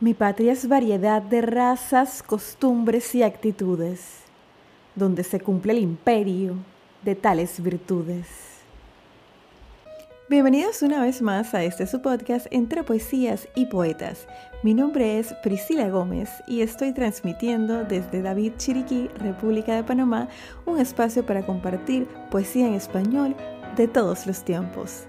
Mi patria es variedad de razas, costumbres y actitudes, donde se cumple el imperio de tales virtudes. Bienvenidos una vez más a este su podcast entre poesías y poetas. Mi nombre es Priscila Gómez y estoy transmitiendo desde David Chiriquí, República de Panamá, un espacio para compartir poesía en español de todos los tiempos.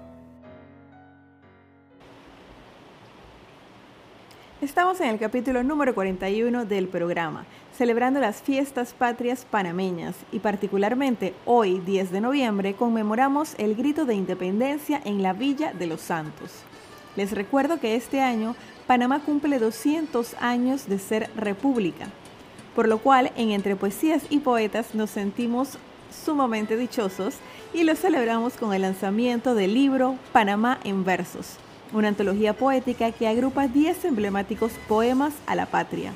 Estamos en el capítulo número 41 del programa, celebrando las fiestas patrias panameñas y particularmente hoy, 10 de noviembre, conmemoramos el grito de independencia en la Villa de los Santos. Les recuerdo que este año Panamá cumple 200 años de ser república, por lo cual en Entre Poesías y Poetas nos sentimos sumamente dichosos y lo celebramos con el lanzamiento del libro Panamá en versos una antología poética que agrupa 10 emblemáticos poemas a la patria.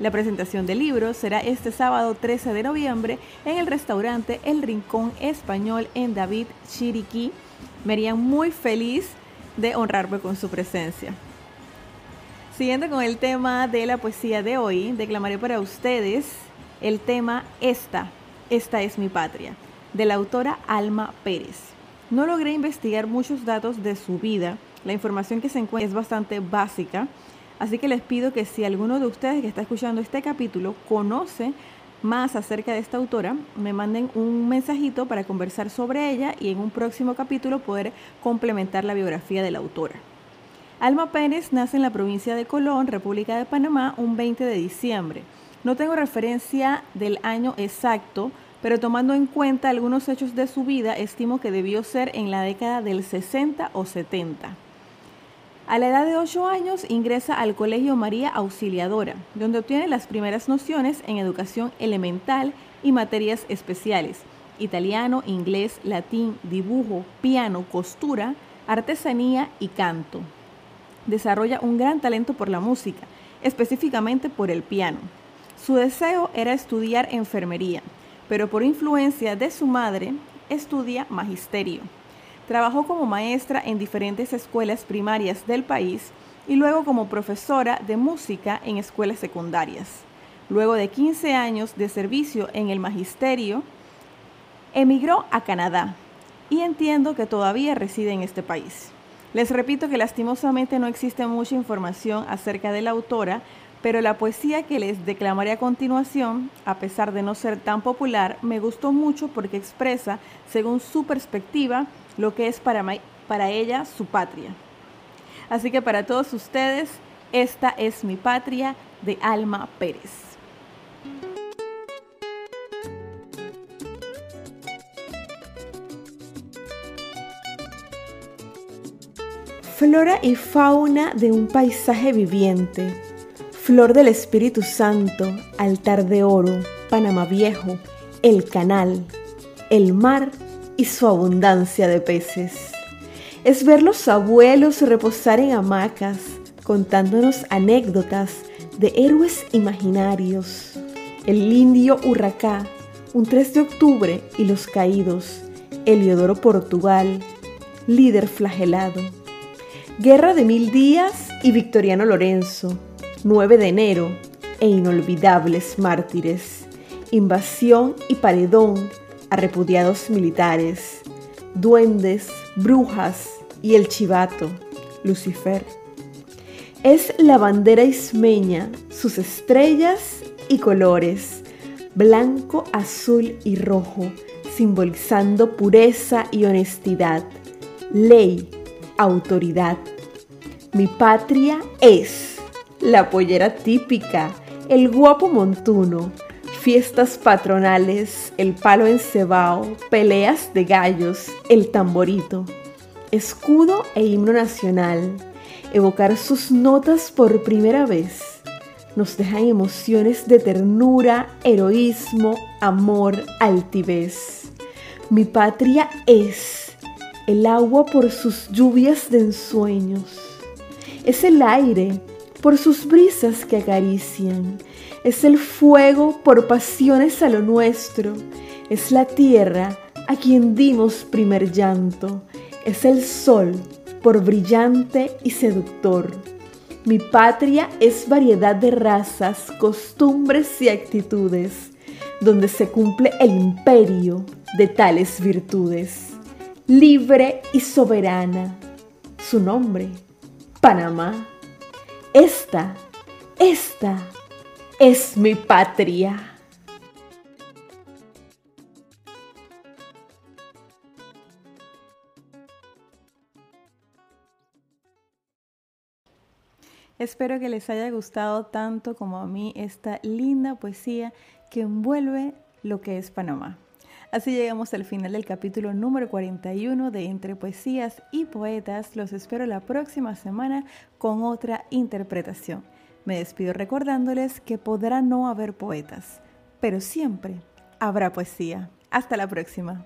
La presentación del libro será este sábado 13 de noviembre en el restaurante El Rincón Español en David Chiriquí. Me haría muy feliz de honrarme con su presencia. Siguiendo con el tema de la poesía de hoy, declamaré para ustedes el tema Esta, esta es mi patria, de la autora Alma Pérez. No logré investigar muchos datos de su vida, la información que se encuentra es bastante básica, así que les pido que si alguno de ustedes que está escuchando este capítulo conoce más acerca de esta autora, me manden un mensajito para conversar sobre ella y en un próximo capítulo poder complementar la biografía de la autora. Alma Pérez nace en la provincia de Colón, República de Panamá, un 20 de diciembre. No tengo referencia del año exacto, pero tomando en cuenta algunos hechos de su vida, estimo que debió ser en la década del 60 o 70. A la edad de 8 años ingresa al Colegio María Auxiliadora, donde obtiene las primeras nociones en educación elemental y materias especiales, italiano, inglés, latín, dibujo, piano, costura, artesanía y canto. Desarrolla un gran talento por la música, específicamente por el piano. Su deseo era estudiar enfermería, pero por influencia de su madre estudia magisterio. Trabajó como maestra en diferentes escuelas primarias del país y luego como profesora de música en escuelas secundarias. Luego de 15 años de servicio en el magisterio, emigró a Canadá y entiendo que todavía reside en este país. Les repito que lastimosamente no existe mucha información acerca de la autora, pero la poesía que les declamaré a continuación, a pesar de no ser tan popular, me gustó mucho porque expresa, según su perspectiva, lo que es para, para ella su patria. Así que para todos ustedes, esta es mi patria de Alma Pérez. Flora y fauna de un paisaje viviente, flor del Espíritu Santo, altar de oro, Panamá Viejo, el canal, el mar y su abundancia de peces. Es ver los abuelos reposar en hamacas, contándonos anécdotas de héroes imaginarios. El indio Hurracá, un 3 de octubre y los caídos. Eliodoro Portugal, líder flagelado. Guerra de Mil Días y Victoriano Lorenzo, 9 de enero e inolvidables mártires. Invasión y paredón a repudiados militares, duendes, brujas y el chivato, Lucifer. Es la bandera ismeña, sus estrellas y colores, blanco, azul y rojo, simbolizando pureza y honestidad, ley, autoridad. Mi patria es la pollera típica, el guapo montuno, fiestas patronales, el palo encebao, peleas de gallos, el tamborito, escudo e himno nacional, evocar sus notas por primera vez, nos dejan emociones de ternura, heroísmo, amor, altivez. Mi patria es el agua por sus lluvias de ensueños, es el aire por sus brisas que acarician, es el fuego por pasiones a lo nuestro, es la tierra a quien dimos primer llanto, es el sol por brillante y seductor. Mi patria es variedad de razas, costumbres y actitudes, donde se cumple el imperio de tales virtudes. Libre y soberana, su nombre, Panamá. Esta, esta es mi patria. Espero que les haya gustado tanto como a mí esta linda poesía que envuelve lo que es Panamá. Así llegamos al final del capítulo número 41 de Entre Poesías y Poetas. Los espero la próxima semana con otra interpretación. Me despido recordándoles que podrá no haber poetas, pero siempre habrá poesía. Hasta la próxima.